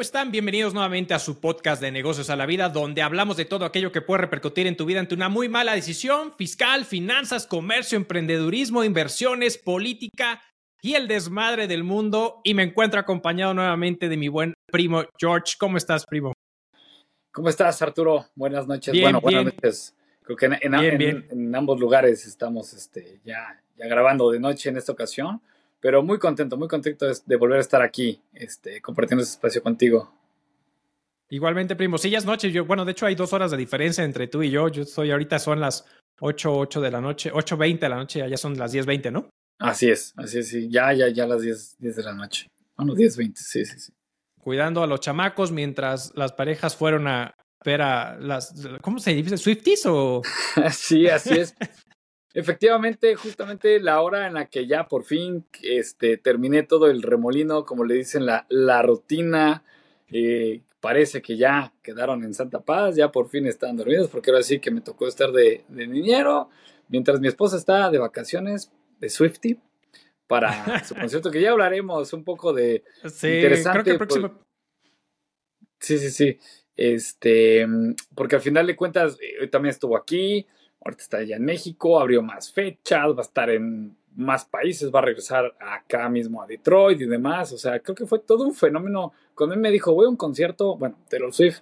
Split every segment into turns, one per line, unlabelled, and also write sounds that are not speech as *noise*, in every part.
¿cómo están? Bienvenidos nuevamente a su podcast de negocios a la vida, donde hablamos de todo aquello que puede repercutir en tu vida ante una muy mala decisión fiscal, finanzas, comercio, emprendedurismo, inversiones, política y el desmadre del mundo. Y me encuentro acompañado nuevamente de mi buen primo George. ¿Cómo estás, primo?
¿Cómo estás, Arturo? Buenas noches. bueno, buenas noches. Creo que en, ambos lugares estamos este, ya, ya grabando de noche en esta ocasión. Pero muy contento, muy contento de, volver a estar aquí, este, compartiendo este espacio contigo.
Igualmente, primo. Sí, ya es noche. Yo, bueno, de hecho hay dos horas de diferencia entre tú y yo. Yo estoy ahorita son las 8, 8 de la noche, 8.20 de la noche, ya son las 10.20, ¿no?
Así es, así es, sí. Ya, ya, ya las 10, 10 de la noche. Bueno, 10.20, sí, sí, sí.
Cuidando a los chamacos mientras las parejas fueron a ver a las, ¿cómo se dice? ¿Swifties o...? *laughs*
sí, así es. Efectivamente, justamente la hora en la que ya por fin este, terminé todo el remolino, como le dicen, la, la rutina, eh, parece que ya quedaron en Santa Paz, ya por fin están dormidos, porque ahora sí que me tocó estar de, de niñero, mientras mi esposa está de vacaciones de Swifty para *laughs* su concierto, que ya hablaremos un poco de
sí, interesante. Creo que el próximo...
Pues, sí, sí, sí. Este, porque al final de cuentas, eh, también estuvo aquí, Ahorita está ya en México, abrió más fechas, va a estar en más países, va a regresar acá mismo a Detroit y demás. O sea, creo que fue todo un fenómeno. Cuando él me dijo, voy a un concierto, bueno, Taylor Swift,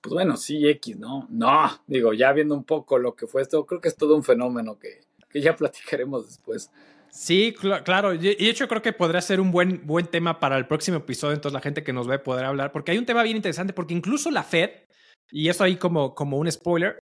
pues bueno, sí, X, ¿no? No, digo, ya viendo un poco lo que fue esto, creo que es todo un fenómeno que, que ya *laughs* platicaremos después.
Sí, claro. Y de hecho creo que podría ser un buen, buen tema para el próximo episodio. Entonces la gente que nos ve podrá hablar. Porque hay un tema bien interesante. Porque incluso la Fed, y eso ahí como, como un spoiler,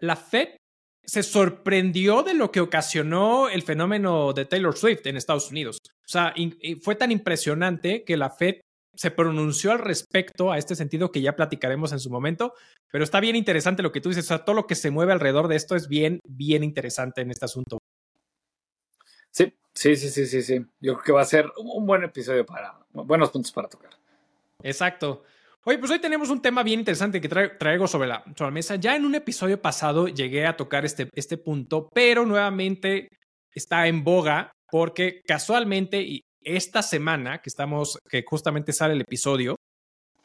la Fed se sorprendió de lo que ocasionó el fenómeno de Taylor Swift en Estados Unidos. O sea, fue tan impresionante que la Fed se pronunció al respecto a este sentido que ya platicaremos en su momento, pero está bien interesante lo que tú dices, o sea, todo lo que se mueve alrededor de esto es bien, bien interesante en este asunto.
Sí, sí, sí, sí, sí, sí. Yo creo que va a ser un buen episodio para, buenos puntos para tocar.
Exacto. Oye, pues hoy tenemos un tema bien interesante que traigo sobre la, mesa. Ya en un episodio pasado llegué a tocar este, este punto, pero nuevamente está en boga porque casualmente y esta semana que estamos, que justamente sale el episodio,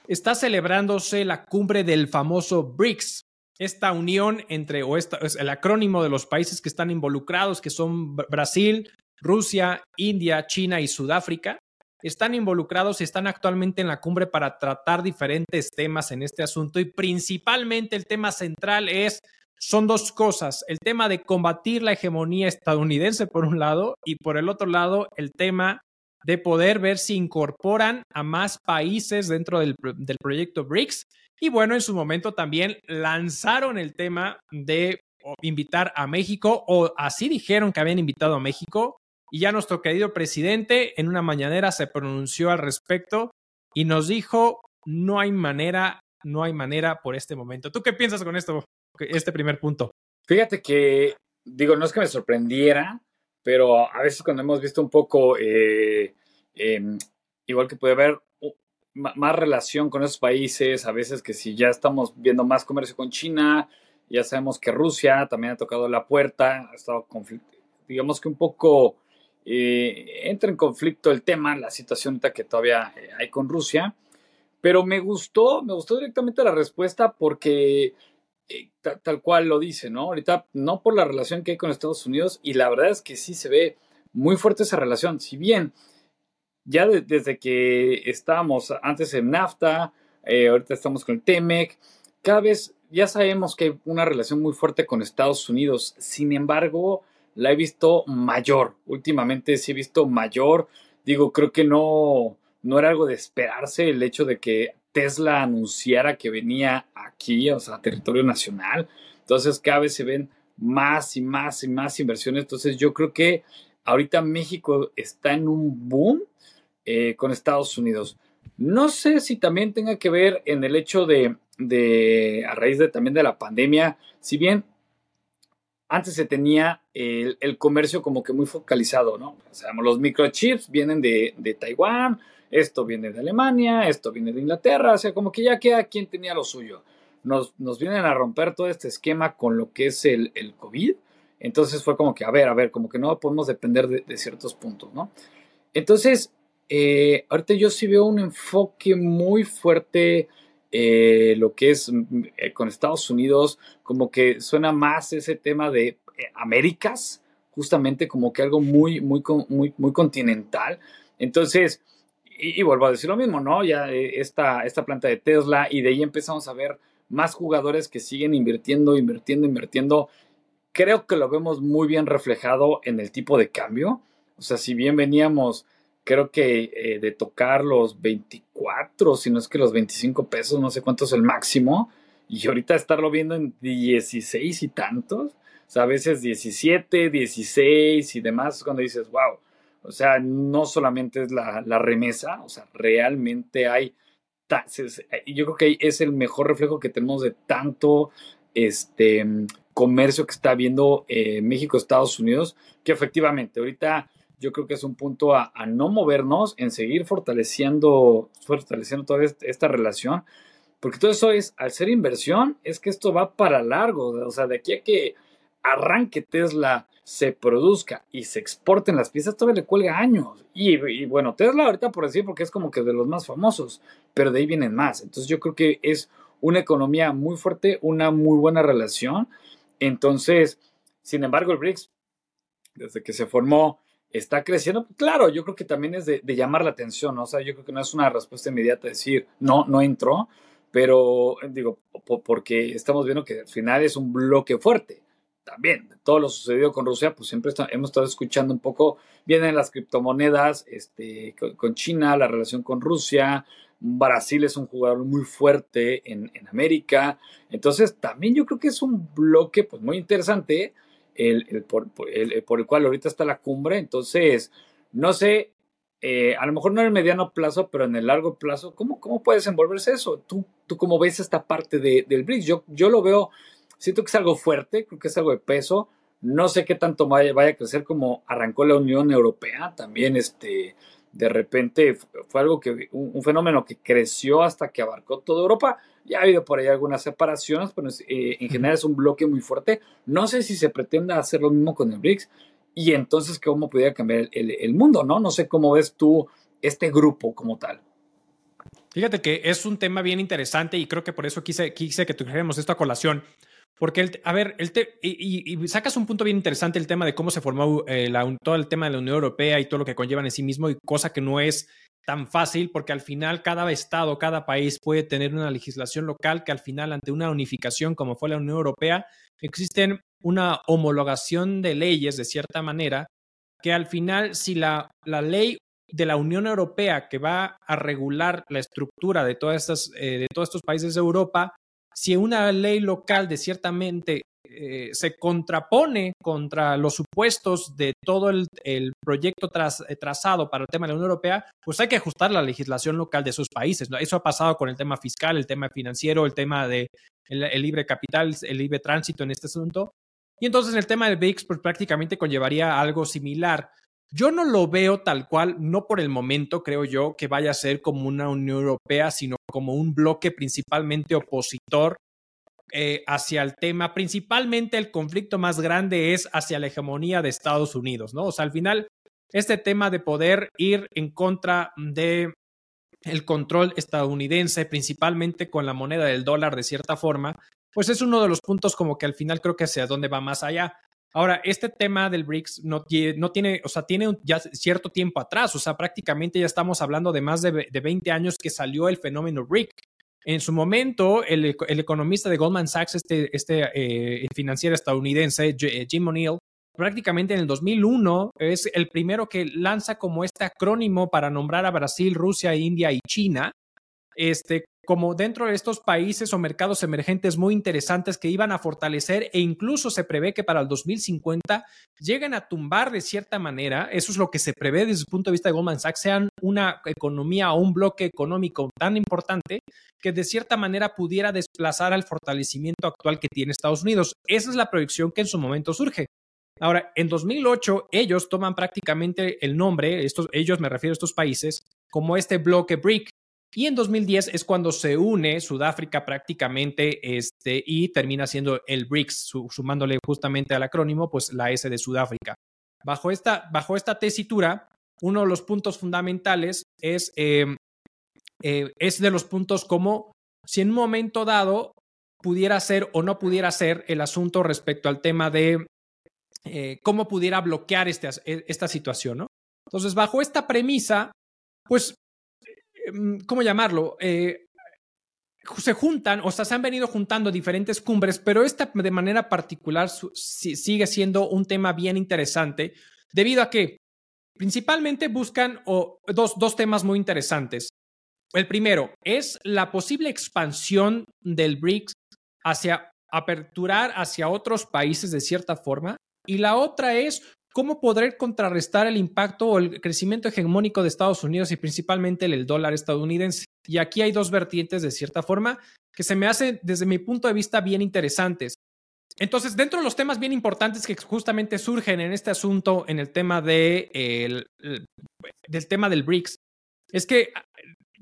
está celebrándose la cumbre del famoso BRICS, esta unión entre, o esta, es el acrónimo de los países que están involucrados, que son Brasil, Rusia, India, China y Sudáfrica están involucrados y están actualmente en la cumbre para tratar diferentes temas en este asunto y principalmente el tema central es son dos cosas, el tema de combatir la hegemonía estadounidense por un lado y por el otro lado el tema de poder ver si incorporan a más países dentro del, del proyecto BRICS. Y bueno, en su momento también lanzaron el tema de invitar a México, o así dijeron que habían invitado a México, y ya nuestro querido presidente en una mañanera se pronunció al respecto y nos dijo, no hay manera, no hay manera por este momento. ¿Tú qué piensas con esto, este primer punto?
Fíjate que, digo, no es que me sorprendiera, pero a veces cuando hemos visto un poco, eh, em, igual que puede haber más relación con esos países, a veces que si ya estamos viendo más comercio con China, ya sabemos que Rusia también ha tocado la puerta, ha estado digamos que un poco eh, entra en conflicto el tema, la situación que todavía eh, hay con Rusia, pero me gustó, me gustó directamente la respuesta porque eh, tal cual lo dice, ¿no? Ahorita no por la relación que hay con Estados Unidos y la verdad es que sí se ve muy fuerte esa relación, si bien ya desde que estábamos antes en NAFTA, ahorita estamos con el TEMEC, cada vez ya sabemos que hay una relación muy fuerte con Estados Unidos, sin embargo, la he visto mayor. Últimamente sí he visto mayor. Digo, creo que no, no era algo de esperarse el hecho de que Tesla anunciara que venía aquí, o sea, a territorio nacional. Entonces cada vez se ven más y más y más inversiones. Entonces yo creo que ahorita México está en un boom eh, con Estados Unidos. No sé si también tenga que ver en el hecho de, de, a raíz de también de la pandemia, si bien antes se tenía el, comercio como que muy focalizado, ¿no? O sea, los microchips vienen de, Taiwán, esto viene de Alemania, esto viene de Inglaterra, o sea, como que ya queda quien tenía lo suyo. Nos, nos vienen a romper todo este esquema con lo que es el, el, COVID. Entonces fue como que, a ver, a ver, como que no podemos depender de, de ciertos puntos, ¿no? Entonces, eh, ahorita yo sí veo un enfoque muy fuerte eh, lo que es mm, eh, con Estados Unidos, como que suena más ese tema de Américas, justamente como que algo muy, muy, muy, muy continental. Entonces, y, vuelvo a decir lo mismo, ¿no? Ya esta, esta planta de Tesla y de ahí empezamos a ver más jugadores que siguen invirtiendo, invirtiendo, invirtiendo. Creo que lo vemos muy bien reflejado en el tipo de cambio. O sea, si bien veníamos creo que eh, de tocar los 24, si no es que los 25 pesos, no sé cuánto es el máximo, y ahorita estarlo viendo en 16 y tantos, o sea, a veces 17, 16 y demás, cuando dices, wow, o sea, no solamente es la, remesa, o sea, realmente hay y yo creo que es el mejor reflejo que tenemos de tanto este comercio que está habiendo eh, México, Estados Unidos, que efectivamente ahorita yo creo que es un punto a, no movernos, en seguir fortaleciendo, fortaleciendo toda esta relación, porque todo eso es, al ser inversión, es que esto va para largo, o sea, de aquí a que arranque Tesla, se produzca y se exporten las piezas, todavía le cuelga años. Y, y, bueno, Tesla ahorita por decir, porque es como que de los más famosos, pero de ahí vienen más. Entonces yo creo que es una economía muy fuerte, una muy buena relación. Entonces, sin embargo, el BRICS, desde que se formó, está creciendo. Claro, yo creo que también es de, llamar la atención, ¿no? O sea, yo creo que no es una respuesta inmediata decir, no, no entró, pero digo, porque estamos viendo que al final es un bloque fuerte. También, todo lo sucedido con Rusia, pues siempre hemos estado escuchando un poco, vienen las criptomonedas este, con, China, la relación con Rusia, Brasil es un jugador muy fuerte en, en América, entonces también yo creo que es un bloque pues muy interesante el, por, el, por, el, cual ahorita está la cumbre. Entonces, no sé, eh, a lo mejor no en el mediano plazo, pero en el largo plazo, ¿cómo, cómo puede desenvolverse eso? ¿Tú, tú cómo ves esta parte de, del BRICS? Yo, yo lo veo, siento que es algo fuerte, creo que es algo de peso. No sé qué tanto vaya, vaya a crecer como arrancó la Unión Europea. También, este, de repente, fue algo que, un fenómeno que creció hasta que abarcó toda Europa ya ha habido por ahí algunas separaciones, pero eh, en general es un bloque muy fuerte. No sé si se pretenda hacer lo mismo con el BRICS y entonces cómo podría cambiar el, mundo, ¿no? No sé cómo ves tú este grupo como tal.
Fíjate que es un tema bien interesante y creo que por eso quise, quise que tuviéramos esta colación. Porque, el, a ver, el y, sacas un punto bien interesante el tema de cómo se formó eh, todo el tema de la Unión Europea y todo lo que conllevan en sí mismo, y cosa que no es tan fácil porque al final cada estado, cada país puede tener una legislación local que al final ante una unificación como fue la Unión Europea, existen una homologación de leyes de cierta manera que al final si la, la ley de la Unión Europea que va a regular la estructura de, todas estas, eh, de todos estos países de Europa, si una ley local de ciertamente eh, se contrapone contra los supuestos de todo el, proyecto eh, trazado para el tema de la Unión Europea, pues hay que ajustar la legislación local de esos países. Eso ha pasado con el tema fiscal, el tema financiero, el tema de el, libre capital, el libre tránsito en este asunto. Y entonces el tema del BRICS pues, prácticamente conllevaría algo similar. Yo no lo veo tal cual, no por el momento creo yo que vaya a ser como una Unión Europea, sino como un bloque principalmente opositor eh, hacia el tema, principalmente el conflicto más grande es hacia la hegemonía de Estados Unidos, ¿no? O sea, al final, este tema de poder ir en contra de el control estadounidense, principalmente con la moneda del dólar de cierta forma, pues es uno de los puntos como que al final creo que hacia dónde va más allá. Ahora, este tema del BRICS no, tiene, o sea, tiene ya cierto tiempo atrás, o sea, prácticamente ya estamos hablando de más de, de 20 años que salió el fenómeno BRIC. En su momento, el, economista de Goldman Sachs, este, este eh, financiero estadounidense, eh, Jim O'Neill, prácticamente en el 2001 es el primero que lanza como este acrónimo para nombrar a Brasil, Rusia, India y China, este, como dentro de estos países o mercados emergentes muy interesantes que iban a fortalecer e incluso se prevé que para el 2050 lleguen a tumbar de cierta manera, eso es lo que se prevé desde el punto de vista de Goldman Sachs, sean una economía o un bloque económico tan importante que de cierta manera pudiera desplazar al fortalecimiento actual que tiene Estados Unidos. Esa es la proyección que en su momento surge. Ahora, en 2008 ellos toman prácticamente el nombre, estos, ellos me refiero a estos países, como este bloque BRIC, y en 2010 es cuando se une Sudáfrica prácticamente este, y termina siendo el BRICS, sumándole justamente al acrónimo, pues la S de Sudáfrica. Bajo esta, bajo esta tesitura, uno de los puntos fundamentales es, em, eh, es de los puntos como si en un momento dado pudiera ser o no pudiera ser el asunto respecto al tema de eh, cómo pudiera bloquear este, e, esta situación, ¿no? Entonces, bajo esta premisa, pues, ¿cómo llamarlo? Eh, se juntan, o sea, se han venido juntando diferentes cumbres, pero esta de manera particular sigue siendo un tema bien interesante, debido a que principalmente buscan dos, dos temas muy interesantes. El primero es la posible expansión del BRICS hacia aperturar hacia otros países de cierta forma. Y la otra es cómo poder contrarrestar el impacto o el crecimiento hegemónico de Estados Unidos y principalmente el dólar estadounidense. Y aquí hay dos vertientes de cierta forma que se me hacen desde mi punto de vista bien interesantes. Entonces, dentro de los temas bien importantes que justamente surgen en este asunto, en el tema de el, del tema del BRICS, es que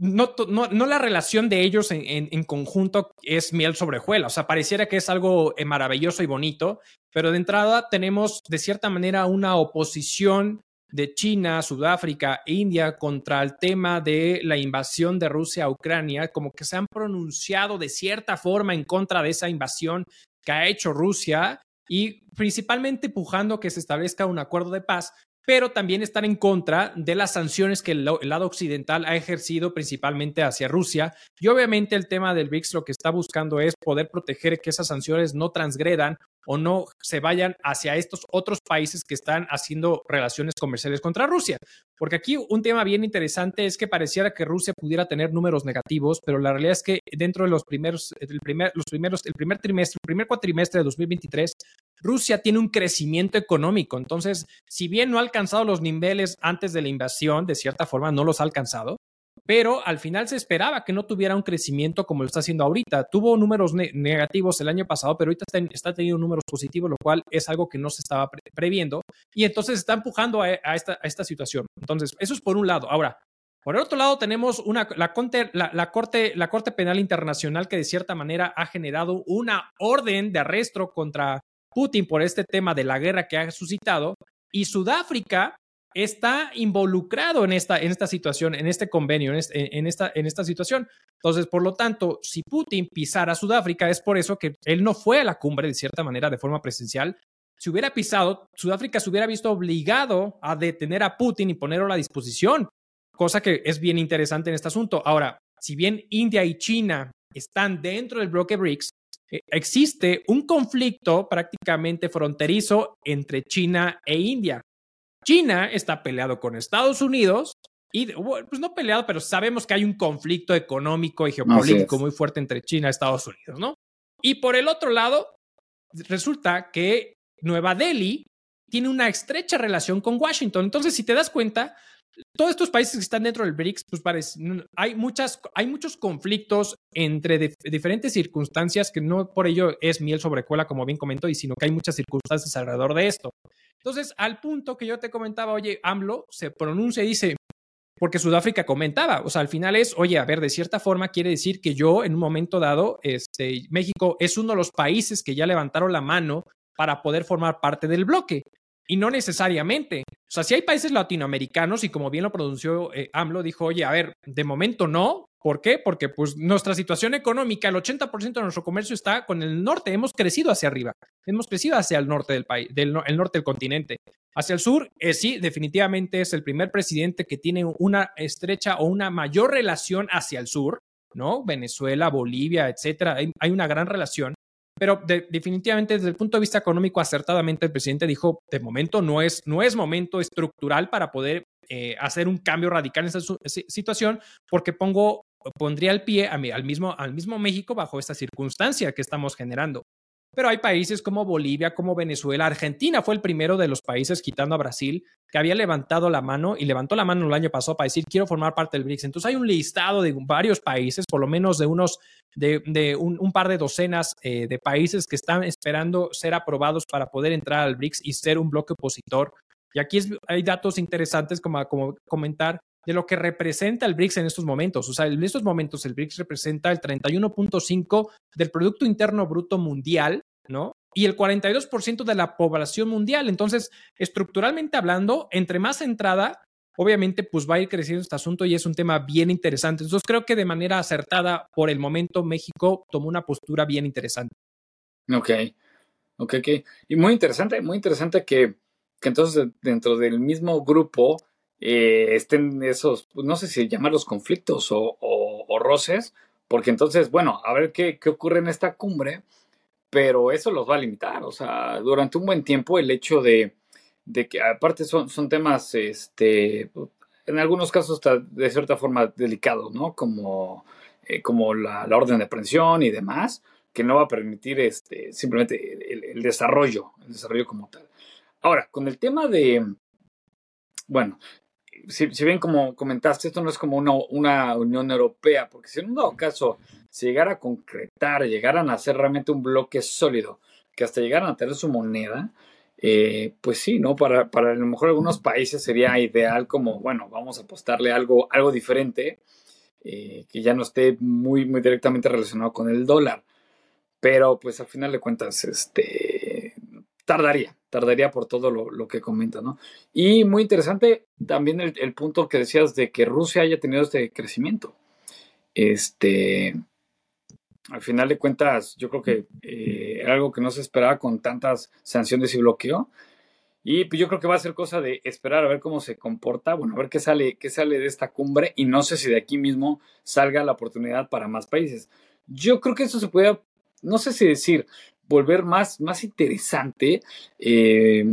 no, no, la relación de ellos en, conjunto es miel sobre hojuela. O sea, pareciera que es algo eh, maravilloso y bonito, pero de entrada tenemos de cierta manera una oposición de China, Sudáfrica e India contra el tema de la invasión de Rusia a Ucrania, como que se han pronunciado de cierta forma en contra de esa invasión que ha hecho Rusia y principalmente empujando que se establezca un acuerdo de paz, pero también están en contra de las sanciones que el, lado occidental ha ejercido principalmente hacia Rusia. Y obviamente el tema del BRICS lo que está buscando es poder proteger que esas sanciones no transgredan o no se vayan hacia estos otros países que están haciendo relaciones comerciales contra Rusia. Porque aquí un tema bien interesante es que pareciera que Rusia pudiera tener números negativos, pero la realidad es que dentro de los primeros, el primer, los primeros, el primer trimestre, el primer cuatrimestre de 2023, Rusia tiene un crecimiento económico. Entonces, si bien no ha alcanzado los niveles antes de la invasión, de cierta forma no los ha alcanzado, pero al final se esperaba que no tuviera un crecimiento como lo está haciendo ahorita. Tuvo números negativos el año pasado, pero ahorita está, teniendo números positivos, lo cual es algo que no se estaba previendo y entonces está empujando a, esta, situación. Entonces, eso es por un lado. Ahora, por el otro lado, tenemos la Corte Penal Internacional que de cierta manera ha generado una orden de arresto contra Putin por este tema de la guerra que ha suscitado y Sudáfrica está involucrado en esta, en esta situación, en este convenio, en, esta, en esta situación. Entonces, por lo tanto, si Putin pisara Sudáfrica, es por eso que él no fue a la cumbre de cierta manera de forma presencial. Si hubiera pisado, Sudáfrica se hubiera visto obligado a detener a Putin y ponerlo a la disposición, cosa que es bien interesante en este asunto. Ahora, si bien India y China están dentro del bloque BRICS, existe un conflicto prácticamente fronterizo entre China e India. China está peleado con Estados Unidos y, pues no peleado, pero sabemos que hay un conflicto económico y geopolítico muy fuerte entre China y Estados Unidos, ¿no? Y por el otro lado, resulta que Nueva Delhi tiene una estrecha relación con Washington. Entonces, si te das cuenta, todos estos países que están dentro del BRICS, pues parece, hay, muchas, hay muchos conflictos entre diferentes circunstancias que no por ello es miel sobre cola, como bien comentó, y sino que hay muchas circunstancias alrededor de esto. Entonces, al punto que yo te comentaba, oye, AMLO se pronuncia y dice, porque Sudáfrica comentaba, o sea, al final es, oye, a ver, de cierta forma quiere decir que yo en un momento dado, este, México es uno de los países que ya levantaron la mano para poder formar parte del bloque. Y no necesariamente. O sea, si hay países latinoamericanos y como bien lo pronunció eh, AMLO, dijo, oye, a ver, de momento no. ¿Por qué? Porque pues nuestra situación económica, el 80% de nuestro comercio está con el norte. Hemos crecido hacia arriba. Hemos crecido hacia el norte del país, del el norte del continente. Hacia el sur, eh, sí, definitivamente es el primer presidente que tiene una estrecha o una mayor relación hacia el sur, ¿no? Venezuela, Bolivia, etcétera. hay una gran relación. Pero definitivamente desde el punto de vista económico, acertadamente el presidente dijo, de momento no es, no es momento estructural para poder eh, hacer un cambio radical en esta situación, porque pongo, pondría el pie a al, mismo, al mismo México bajo esta circunstancia que estamos generando. Pero hay países como Bolivia, como Venezuela, Argentina fue el primero de los países, quitando a Brasil, que había levantado la mano y levantó la mano el año pasado para decir quiero formar parte del BRICS. Entonces hay un listado de varios países, por lo menos de unos, de, un, par de docenas eh, de países que están esperando ser aprobados para poder entrar al BRICS y ser un bloque opositor. Y aquí hay datos interesantes como comentar de lo que representa el BRICS en estos momentos. O sea, en estos momentos el BRICS representa el 31.5 del Producto Interno Bruto Mundial, ¿no? Y el 42% de la población mundial. Entonces, estructuralmente hablando, entre más entrada, obviamente pues va a ir creciendo este asunto y es un tema bien interesante. Entonces creo que de manera acertada, por el momento, México tomó una postura bien interesante.
Ok, ok, ok. Y muy interesante, muy interesante que, que entonces dentro del mismo grupo eh, estén esos, pues, no sé si llamarlos conflictos o, roces, porque entonces, bueno, a ver qué, qué ocurre en esta cumbre, pero eso los va a limitar, o sea, durante un buen tiempo el hecho de, de que aparte son, son temas, este, en algunos casos de cierta forma delicados, ¿no? Como, eh, como la, orden de aprehensión y demás, que no va a permitir este, simplemente el, el desarrollo, el desarrollo como tal. Ahora, con el tema de, bueno, si, bien como comentaste, esto no es como una, una, Unión Europea, porque si en un dado caso se llegara a concretar, llegaran a ser realmente un bloque sólido, que hasta llegaran a tener su moneda, eh, pues sí, ¿no? Para, para a lo mejor algunos países sería ideal como, bueno, vamos a apostarle algo, algo diferente, eh, que ya no esté muy, muy directamente relacionado con el dólar. Pero pues al final de cuentas, este, tardaría, tardaría por todo lo, que comenta, ¿no? Y muy interesante también el, punto que decías de que Rusia haya tenido este crecimiento. Este, al final de cuentas, yo creo que eh, era algo que no se esperaba con tantas sanciones y bloqueo. Y pues yo creo que va a ser cosa de esperar a ver cómo se comporta, bueno, a ver qué sale, qué sale de esta cumbre y no sé si de aquí mismo salga la oportunidad para más países. Yo creo que eso se puede, no sé si decir, volver más, más interesante eh,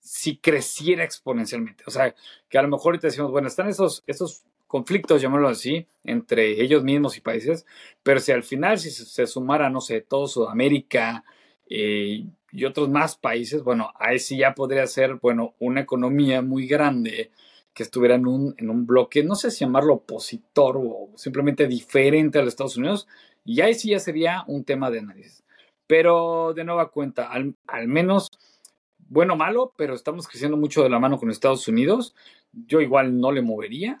si creciera exponencialmente. O sea, que a lo mejor ahorita decimos, bueno, están esos, esos conflictos, llamémoslo así, entre ellos mismos y países, pero si al final si se, sumara, no sé, todo Sudamérica eh, y otros más países, bueno, ahí sí ya podría ser, bueno, una economía muy grande que estuviera en un, en un bloque, no sé si llamarlo opositor o simplemente diferente a los Estados Unidos, y ahí sí ya sería un tema de análisis. Pero de nueva cuenta, al, menos, bueno o malo, pero estamos creciendo mucho de la mano con Estados Unidos. Yo igual no le movería.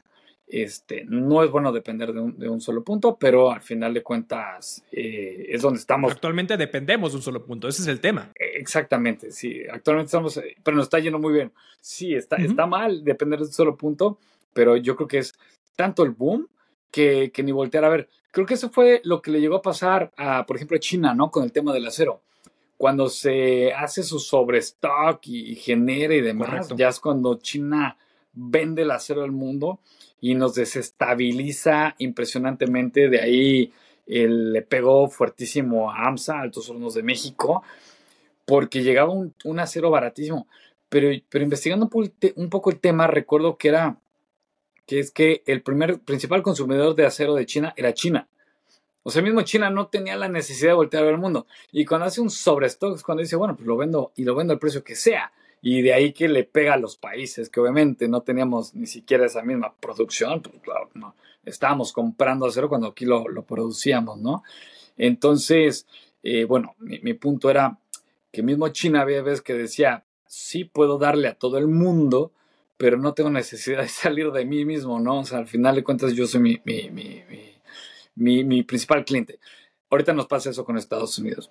Este, no es bueno depender de un, de un solo punto, pero al final de cuentas eh, es donde estamos.
Actualmente dependemos de un solo punto, ese es el tema.
Exactamente, sí, actualmente estamos, eh, pero nos está yendo muy bien. Sí, está, está mal depender de un solo punto, pero yo creo que es tanto el boom que, que, ni voltear a ver. Creo que eso fue lo que le llegó a pasar a, por ejemplo, a China, ¿no? Con el tema del acero. Cuando se hace su sobrestock y, genera y demás, ya es cuando China vende el acero al mundo y nos desestabiliza impresionantemente. De ahí le pegó fuertísimo a AMSA, Altos Hornos de México, porque llegaba un, un acero baratísimo. Pero, pero investigando un poco el tema, recuerdo que era que es que el primer principal consumidor de acero de China era China. O sea, mismo China no tenía la necesidad de voltear a ver el mundo. Y cuando hace un sobrestock es cuando dice, bueno, pues lo vendo y lo vendo al precio que sea. Y de ahí que le pega a los países, que obviamente no teníamos ni siquiera esa misma producción, pues claro, no. Estábamos comprando acero cuando aquí lo, producíamos, ¿no? Entonces, eh, bueno, mi, mi, punto era que mismo China había veces que decía, sí puedo darle a todo el mundo, pero no tengo necesidad de *laughs* salir de mí mismo, ¿no? O sea, al final de cuentas yo soy mi, mi, mi, mi principal cliente. Ahorita nos pasa eso con Estados Unidos.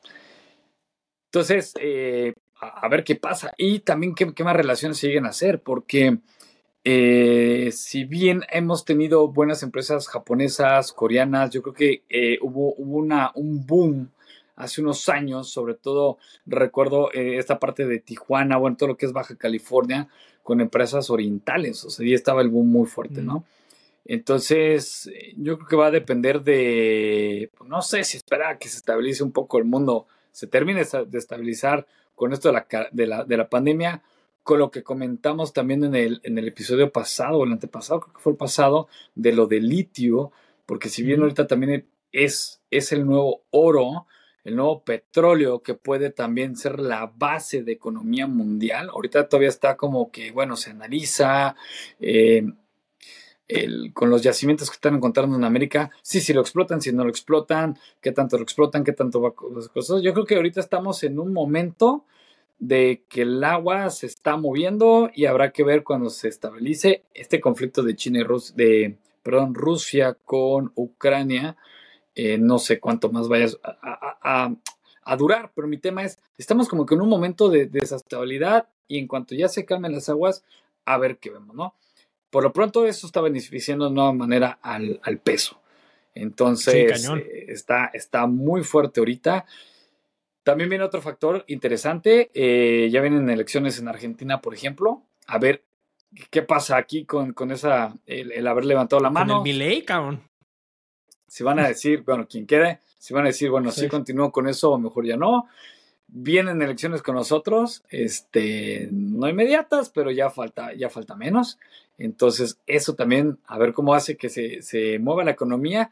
Entonces, eh, a, ver qué pasa y también qué, qué más relaciones siguen a hacer, porque eh, si bien hemos tenido buenas empresas japonesas, coreanas, yo creo que eh, hubo, hubo una, un boom hace unos años, sobre todo recuerdo esta parte de Tijuana, bueno, todo lo que es Baja California, con empresas orientales, o sea, ahí estaba el boom muy fuerte, ¿no? Entonces, yo creo que va a depender de, pues, no sé si espera que se estabilice un poco el mundo, se termine de estabilizar con esto de la, de la, de la pandemia, con lo que comentamos también en el, en el episodio pasado, el antepasado, creo que fue el pasado, de lo de litio, porque si bien ahorita también es, es el nuevo oro, el nuevo petróleo que puede también ser la base de economía mundial. Ahorita todavía está como que, bueno, se analiza eh, con los yacimientos que están encontrando en América, sí, si lo explotan, si no lo explotan, qué tanto lo explotan, qué tanto va las cosas. Yo creo que ahorita estamos en un momento de que el agua se está moviendo y habrá que ver cuando se estabilice este conflicto de China y Rusia, de, perdón, Rusia con Ucrania eh, no sé cuánto más vayas a, durar, pero mi tema es, estamos como que en un momento de, desestabilidad y en cuanto ya se calmen las aguas, a ver qué vemos, ¿no? por lo pronto eso está beneficiando de nueva manera al, peso. Entonces, eh, está, está muy fuerte ahorita. También viene otro factor interesante. Eh, ya vienen elecciones en Argentina, por ejemplo. A ver qué pasa aquí con, con esa, el, haber levantado la mano.
Con el Milei, cabrón.
Si van a decir, bueno, quien quede, si van a decir, bueno, sí, continúo con eso o mejor ya no. Vienen elecciones con nosotros, este, no inmediatas, pero ya falta, ya falta menos. Entonces, eso también, a ver cómo hace que se, se mueva la economía.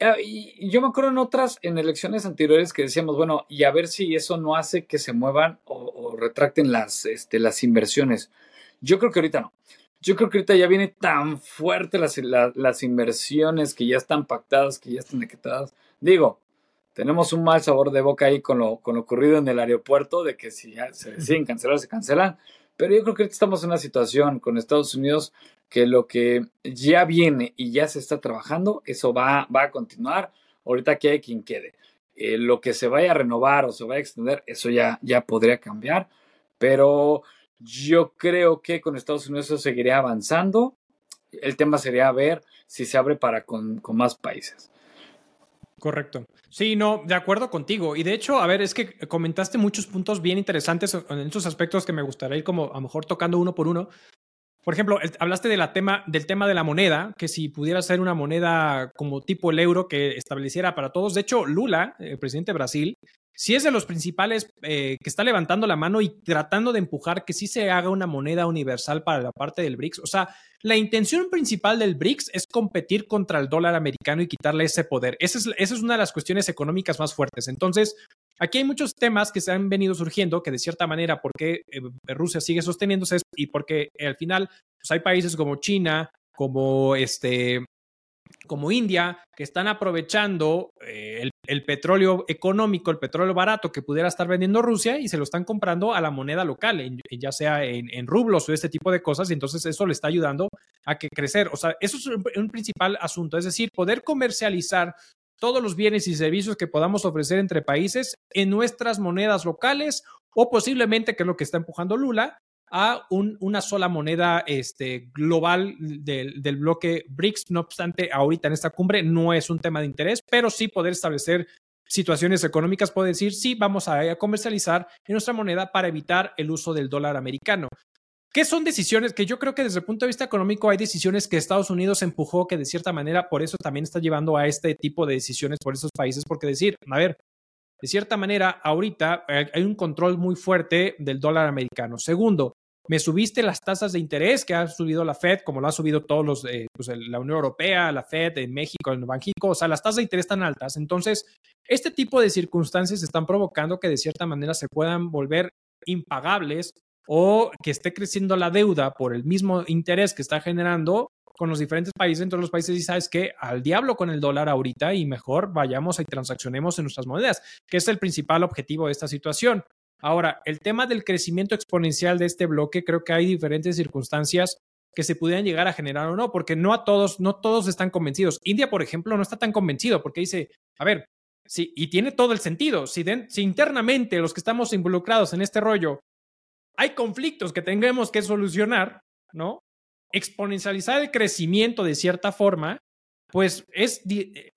Ah, y yo me acuerdo en otras, en elecciones anteriores que decíamos, bueno, y a ver si eso no hace que se muevan o, retracten las, este, las inversiones. Yo creo que ahorita no. Yo creo que ahorita ya viene tan fuerte las, las inversiones que ya están pactadas, que ya están etiquetadas. Digo, tenemos un mal sabor de boca ahí con lo, con lo ocurrido en el aeropuerto, de que si ya se deciden cancelar, se cancelan. Pero yo creo que estamos en una situación con Estados Unidos que lo que ya viene y ya se está trabajando, eso va, va a continuar. Ahorita que hay quien quede. Eh, lo que se vaya a renovar o se vaya a extender, eso ya, ya podría cambiar. Pero yo creo que con Estados Unidos eso seguiría avanzando. El tema sería ver si se abre para con, más países.
Correcto. Sí, no, de acuerdo contigo. Y de hecho, a ver, es que comentaste muchos puntos bien interesantes en esos aspectos que me gustaría ir como a lo mejor tocando uno por uno. Por ejemplo, hablaste de tema, del tema de la moneda, que si pudiera ser una moneda como tipo el euro que estableciera para todos. De hecho, Lula, el presidente de Brasil, sí es de los principales eh, que está levantando la mano y tratando de empujar que sí se haga una moneda universal para la parte del BRICS. O sea, la intención principal del BRICS es competir contra el dólar americano y quitarle ese poder. Esa es, esa es una de las cuestiones económicas más fuertes. Entonces, aquí hay muchos temas que se han venido surgiendo que de cierta manera, porque eh, Rusia sigue sosteniéndose y porque al final pues, hay países como China, como este, como India, que están aprovechando eh, el, petróleo económico, el petróleo barato que pudiera estar vendiendo Rusia y se lo están comprando a la moneda local, ya sea en, rublos o este tipo de cosas, y entonces eso le está ayudando a que crecer. O sea, eso es un, principal asunto, es decir, poder comercializar todos los bienes y servicios que podamos ofrecer entre países en nuestras monedas locales o posiblemente, que es lo que está empujando Lula, a una sola moneda este, global del, bloque BRICS. No obstante, ahorita en esta cumbre no es un tema de interés, pero sí poder establecer situaciones económicas, puede decir, sí, vamos a comercializar en nuestra moneda para evitar el uso del dólar americano. ¿Qué son decisiones que yo creo que desde el punto de vista económico hay decisiones que Estados Unidos empujó que de cierta manera por eso también está llevando a este tipo de decisiones por esos países? Porque decir, a ver, de cierta manera, ahorita hay un control muy fuerte del dólar americano. Segundo, me subiste las tasas de interés que ha subido la Fed, como lo ha subido todos los, eh, pues la Unión Europea, la Fed, en México, en Banjico, o sea, las tasas de interés están altas. Entonces, este tipo de circunstancias están provocando que de cierta manera se puedan volver impagables o que esté creciendo la deuda por el mismo interés que está generando con los diferentes países, entre los países y sabes que al diablo con el dólar ahorita y mejor vayamos y transaccionemos en nuestras monedas, que es el principal objetivo de esta situación. Ahora, el tema del crecimiento exponencial de este bloque, creo que hay diferentes circunstancias que se pudieran llegar a generar o no, porque no a todos, no todos están convencidos. India, por ejemplo, no está tan convencido porque dice, a ver, sí, y tiene todo el sentido, si, si internamente los que estamos involucrados en este rollo hay conflictos que tengamos que solucionar, ¿no? Exponencializar el crecimiento de cierta forma, pues es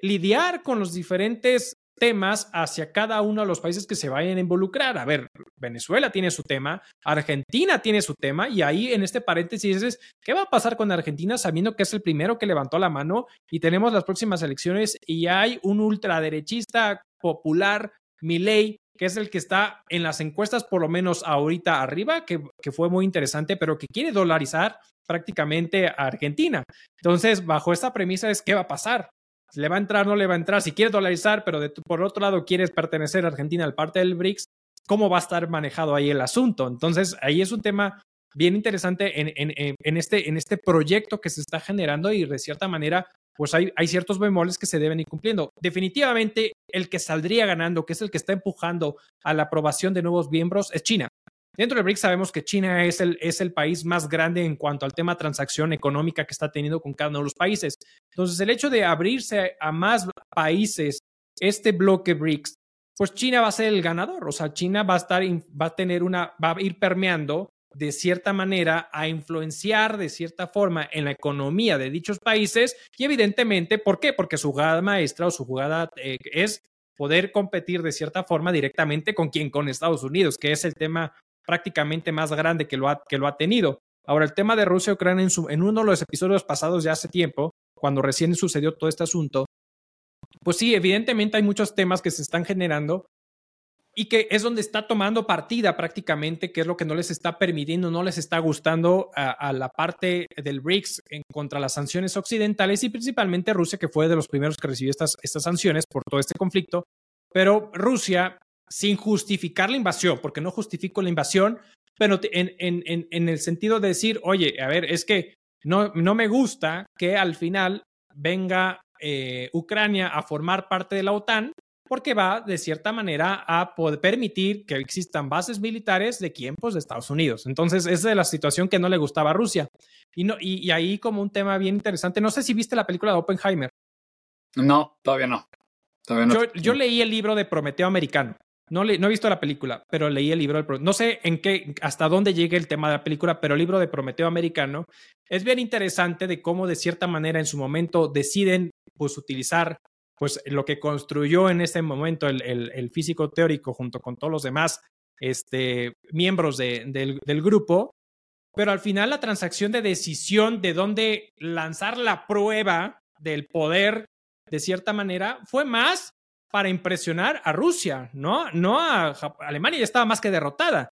lidiar con los diferentes temas hacia cada uno de los países que se vayan a involucrar. A ver, Venezuela tiene su tema, Argentina tiene su tema, y ahí en este paréntesis es, ¿qué va a pasar con Argentina sabiendo que es el primero que levantó la mano y tenemos las próximas elecciones y hay un ultraderechista popular, Milei, que es el que está en las encuestas por lo menos ahorita arriba, que, que fue muy interesante, pero que quiere dolarizar prácticamente a Argentina. Entonces, bajo esta premisa es, ¿qué va a pasar? Le va a entrar, no le va a entrar, si quieres dolarizar, pero por otro lado quieres pertenecer a Argentina al parte del BRICS, ¿cómo va a estar manejado ahí el asunto? Entonces, ahí es un tema bien interesante este, en este proyecto que se está generando y de cierta manera, pues hay, hay ciertos bemoles que se deben ir cumpliendo. Definitivamente, el que saldría ganando, que es el que está empujando a la aprobación de nuevos miembros, es China. Dentro del BRICS sabemos que China es el, es el país más grande en cuanto al tema transacción económica que está teniendo con cada uno de los países. Entonces, el hecho de abrirse a más países este bloque BRICS, pues China va a ser el ganador. O sea, China va a estar, va a tener una, va a ir permeando de cierta manera a influenciar de cierta forma en la economía de dichos países y evidentemente, ¿por qué? Porque su jugada maestra o su jugada eh, es poder competir de cierta forma directamente con quien, con Estados Unidos, que es el tema prácticamente más grande que lo ha, que lo ha tenido. Ahora, el tema de Rusia y Ucrania en, en uno de los episodios pasados ya hace tiempo, cuando recién sucedió todo este asunto, pues sí, evidentemente hay muchos temas que se están generando y que es donde está tomando partida prácticamente, que es lo que no les está permitiendo, no les está gustando a, la parte del BRICS en contra las sanciones occidentales y principalmente Rusia, que fue de los primeros que recibió estas, estas sanciones por todo este conflicto. Pero Rusia, sin justificar la invasión, porque no justifico la invasión, pero en, en, en, el sentido de decir, oye, a ver, es que no, no me gusta que al final venga eh, Ucrania a formar parte de la OTAN porque va de cierta manera a poder permitir que existan bases militares de pues de Estados Unidos. Entonces, esa es la situación que no le gustaba a Rusia. Y, no, y, ahí como un tema bien interesante, no sé si viste la película de Oppenheimer.
No, todavía no.
Yo, leí el libro de Prometeo Americano. No, le, no he visto la película, pero leí el libro del No sé en qué, hasta dónde llegue el tema de la película, pero el libro de Prometeo Americano es bien interesante de cómo de cierta manera en su momento deciden pues utilizar pues lo que construyó en ese momento el, físico teórico junto con todos los demás este, miembros del, grupo, pero al final la transacción de decisión de dónde lanzar la prueba del poder, de cierta manera, fue más para impresionar a Rusia, ¿no? No a Alemania, ya estaba más que derrotada.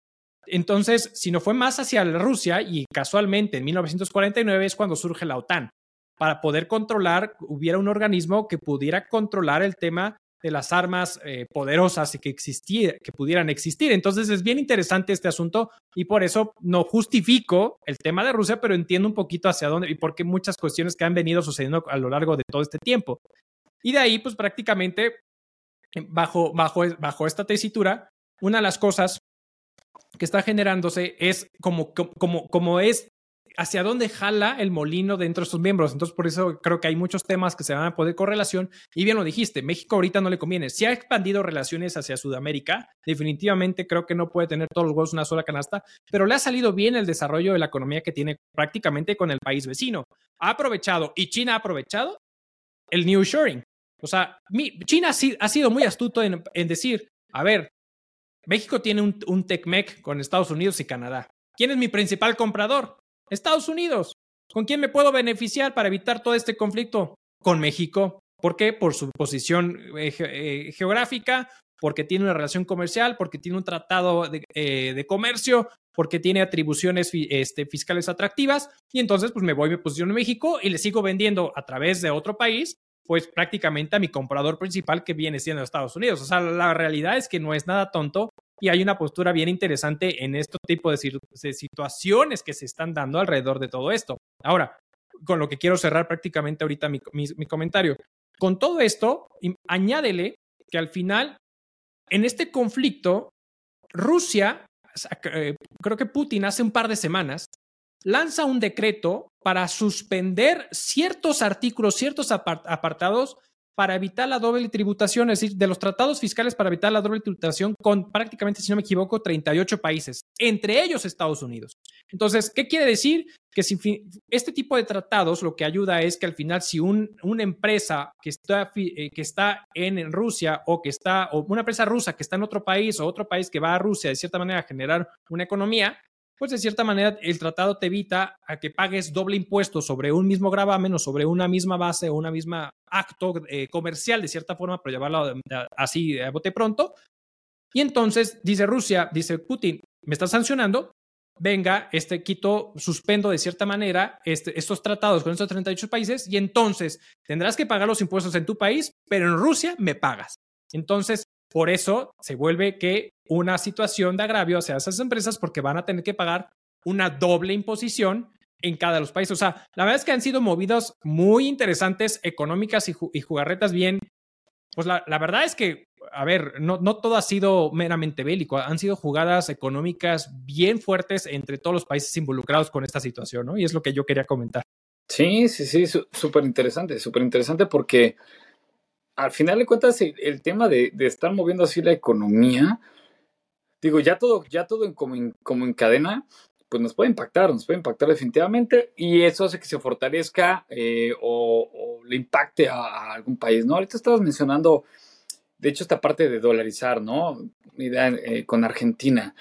Entonces, si no fue más hacia Rusia y casualmente en 1949 es cuando surge la OTAN para poder controlar, hubiera un organismo que pudiera controlar el tema de las armas eh, poderosas y que, que pudieran existir. Entonces es bien interesante este asunto y por eso no justifico el tema de Rusia, pero entiendo un poquito hacia dónde y por qué muchas cuestiones que han venido sucediendo a lo largo de todo este tiempo. Y de ahí, pues prácticamente, bajo, bajo, bajo esta tesitura, una de las cosas que está generándose es como, como, como es hacia dónde jala el molino dentro de sus miembros. Entonces, por eso creo que hay muchos temas que se van a poder correlación. Y bien lo dijiste, México ahorita no le conviene. Si ha expandido relaciones hacia Sudamérica, definitivamente creo que no puede tener todos los huevos una sola canasta, pero le ha salido bien el desarrollo de la economía que tiene prácticamente con el país vecino. Ha aprovechado y China ha aprovechado el new sharing. O sea, China ha sido muy astuto en, decir, a ver, México tiene un, un TECMEC con Estados Unidos y Canadá. ¿Quién es mi principal comprador? Estados Unidos. ¿Con quién me puedo beneficiar para evitar todo este conflicto? Con México. ¿Por qué? Por su posición eh, eh, geográfica, porque tiene una relación comercial, porque tiene un tratado de, eh, comercio, porque tiene atribuciones este, fiscales atractivas. Y entonces, pues me voy, me posiciono en México y le sigo vendiendo a través de otro país, pues prácticamente a mi comprador principal que viene siendo Estados Unidos. O sea, la realidad es que no es nada tonto y hay una postura bien interesante en este tipo de, situaciones que se están dando alrededor de todo esto. Ahora, con lo que quiero cerrar prácticamente ahorita mi, comentario. Con todo esto, añádele que al final, en este conflicto, Rusia, eh, creo que Putin hace un par de semanas, lanza un decreto para suspender ciertos artículos, ciertos apartados para evitar la doble tributación, es decir, de los tratados fiscales para evitar la doble tributación con prácticamente, si no me equivoco, 38 países, entre ellos Estados Unidos. Entonces, ¿qué quiere decir? Que este tipo de tratados lo que ayuda es que al final si un, una empresa que está, eh, que está en Rusia o que está, o una empresa rusa que está en otro país o otro país que va a Rusia de cierta manera a generar una economía, pues de cierta manera el tratado te evita a que pagues doble impuesto sobre un mismo gravamen o sobre una misma base o una misma acto eh, comercial de cierta forma, pero llevarlo así a bote pronto. Y entonces dice Rusia, dice Putin, me está sancionando, venga, este quito, suspendo de cierta manera este, estos tratados con estos 38 países y entonces tendrás que pagar los impuestos en tu país, pero en Rusia me pagas. Entonces, por eso se vuelve que una situación de agravio hacia esas empresas porque van a tener que pagar una doble imposición en cada de los países. O sea, la verdad es que han sido movidas muy interesantes, económicas y, jugarretas bien. Pues la, verdad es que, a ver, no, no todo ha sido meramente bélico, han sido jugadas económicas bien fuertes entre todos los países involucrados con esta situación, ¿no? Y es lo que yo quería comentar.
Sí, sí, sí, súper interesante, súper interesante porque al final de cuentas el, tema de, estar moviendo así la economía, digo, ya todo, ya todo en, como, en, cadena, pues nos puede impactar, nos puede impactar definitivamente y eso hace que se fortalezca eh, o, le impacte a, algún país, ¿no? Ahorita estabas mencionando, de hecho, esta parte de dolarizar, ¿no? Eh, con Argentina.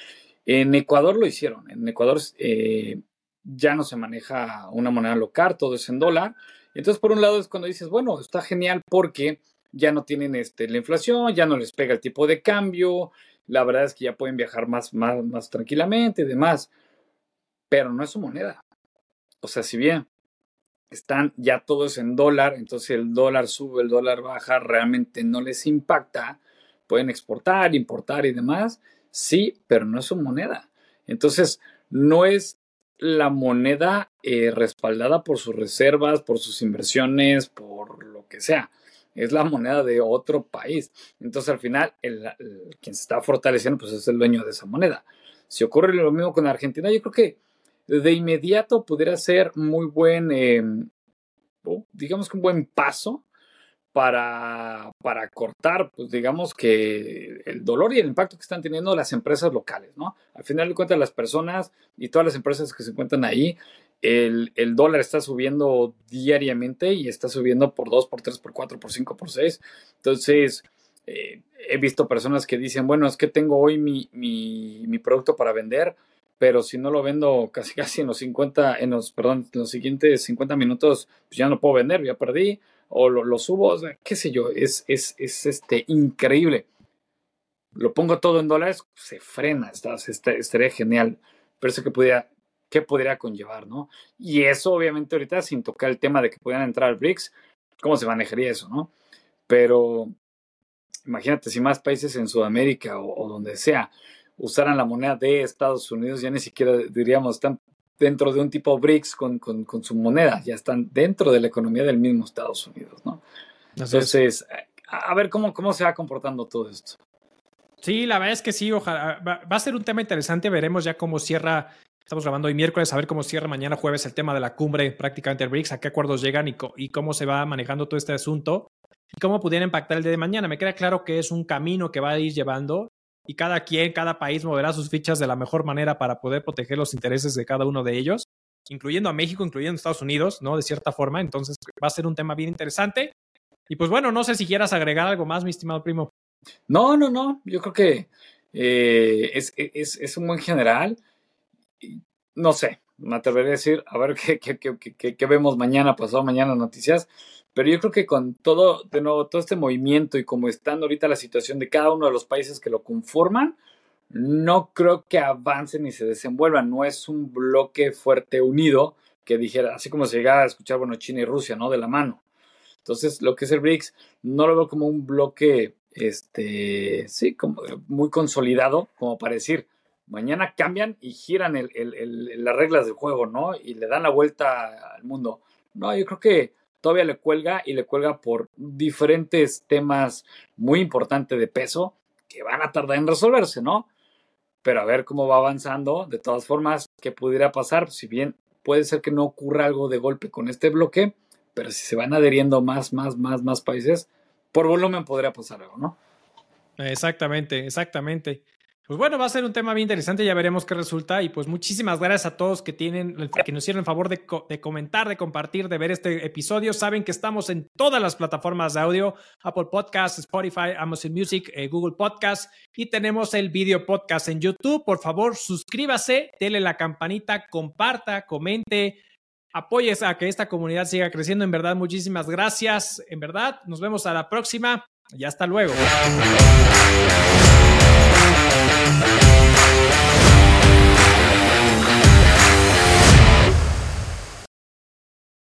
En Ecuador lo hicieron, en Ecuador eh, ya no se maneja una moneda local, todo es en dólar. Entonces, por un lado es cuando dices, bueno, está genial porque ya no tienen este, la inflación, ya no les pega el tipo de cambio, la verdad es que ya pueden viajar más, más, más tranquilamente y demás pero no es su moneda. O sea, si bien están ya todos en dólar, entonces el dólar sube, el dólar baja, realmente no les impacta. Pueden exportar, importar y demás, sí, pero no es su moneda. Entonces, no es la moneda eh, respaldada por sus reservas, por sus inversiones, por lo que sea. Es la moneda de otro país. Entonces, al final, el, quien se está fortaleciendo, pues es el dueño de esa moneda. Si ocurre lo mismo con Argentina, yo creo que de inmediato pudiera ser muy buen, em, digamos que un buen paso para, para cortar, pues digamos que el dolor y el impacto que están teniendo las empresas locales, ¿no? Al final de cuentas, las personas y todas las empresas que se encuentran ahí, el, dólar está subiendo diariamente y está subiendo por 2, por 3, por 4, por 5, por 6. Entonces, eh, he visto personas que dicen, bueno, es que tengo hoy mi, producto para vender, pero si no lo vendo casi *laughs* casi en los 50, en los, perdón, en los siguientes 50 minutos, pues ya no puedo vender, ya perdí, o lo, subo, qué sé yo, es, es, es, este, increíble. Lo pongo todo en dólares, se frena, está, estaría genial, pero eso que pudiera, ¿qué podría conllevar, no? Y eso obviamente ahorita sin tocar el tema de que pudieran entrar al BRICS, ¿cómo se manejaría eso, no? Pero imagínate si más países en Sudamérica o donde sea usaran la moneda de Estados Unidos, ya ni siquiera diríamos, están dentro de un tipo BRICS con, con, su moneda, ya están dentro de la economía del mismo Estados Unidos, ¿no? Entonces, a ver cómo, cómo se va comportando todo esto.
Sí, la verdad es que sí, ojalá. Va, a ser un tema interesante, veremos ya cómo cierra, estamos grabando hoy miércoles, a ver cómo cierra mañana jueves el tema de la cumbre prácticamente BRICS, a qué acuerdos llegan y, cómo se va manejando todo este asunto y cómo pudiera impactar el día de mañana. Me queda claro que es un camino que va a ir llevando y cada quien, cada país moverá sus fichas de la mejor manera para poder proteger los intereses de cada uno de ellos, incluyendo a México, incluyendo a Estados Unidos, ¿no? De cierta forma. Entonces va a ser un tema bien interesante. Y pues bueno, no sé si quieras agregar algo más, mi estimado primo.
No, no, no. Yo creo que eh, es, es, un buen general. No sé, me atrevería a decir, a ver *laughs* qué, qué, qué, qué vemos mañana, pasado mañana noticias. Pero yo creo que con todo, de nuevo, todo este movimiento y como estando ahorita la situación de cada uno de los países que lo conforman, no creo que avancen ni se desenvuelvan. No es un bloque fuerte unido que dijera, así como se llegaba a escuchar, bueno, China y Rusia, ¿no? De la mano. Entonces, lo que es el BRICS, no lo veo como un bloque, este, sí, como muy consolidado, como para decir, mañana cambian y giran las reglas del juego, ¿no? Y le dan la vuelta al mundo. No, yo creo que todavía le cuelga y le cuelga por diferentes temas muy importantes de peso que van a tardar en resolverse, ¿no? Pero a ver cómo va avanzando. De todas formas, ¿qué pudiera pasar? Si bien puede ser que no ocurra algo de golpe con este bloque, pero si se van adheriendo más, más, más, más países, por volumen podría pasar algo, ¿no?
Exactamente, exactamente. Pues bueno, va a ser un tema bien interesante, ya veremos qué resulta. Y pues muchísimas gracias a todos que tienen, que nos hicieron el favor de, comentar, de compartir, de ver este episodio. Saben que estamos en todas las plataformas de audio: Apple Podcasts, Spotify, Amazon Music, eh, Google Podcasts, y tenemos el video podcast en YouTube. Por favor, suscríbase, dele la campanita, comparta, comente. Apoyes a que esta comunidad siga creciendo. En verdad, muchísimas gracias. En verdad, nos vemos a la próxima y hasta luego.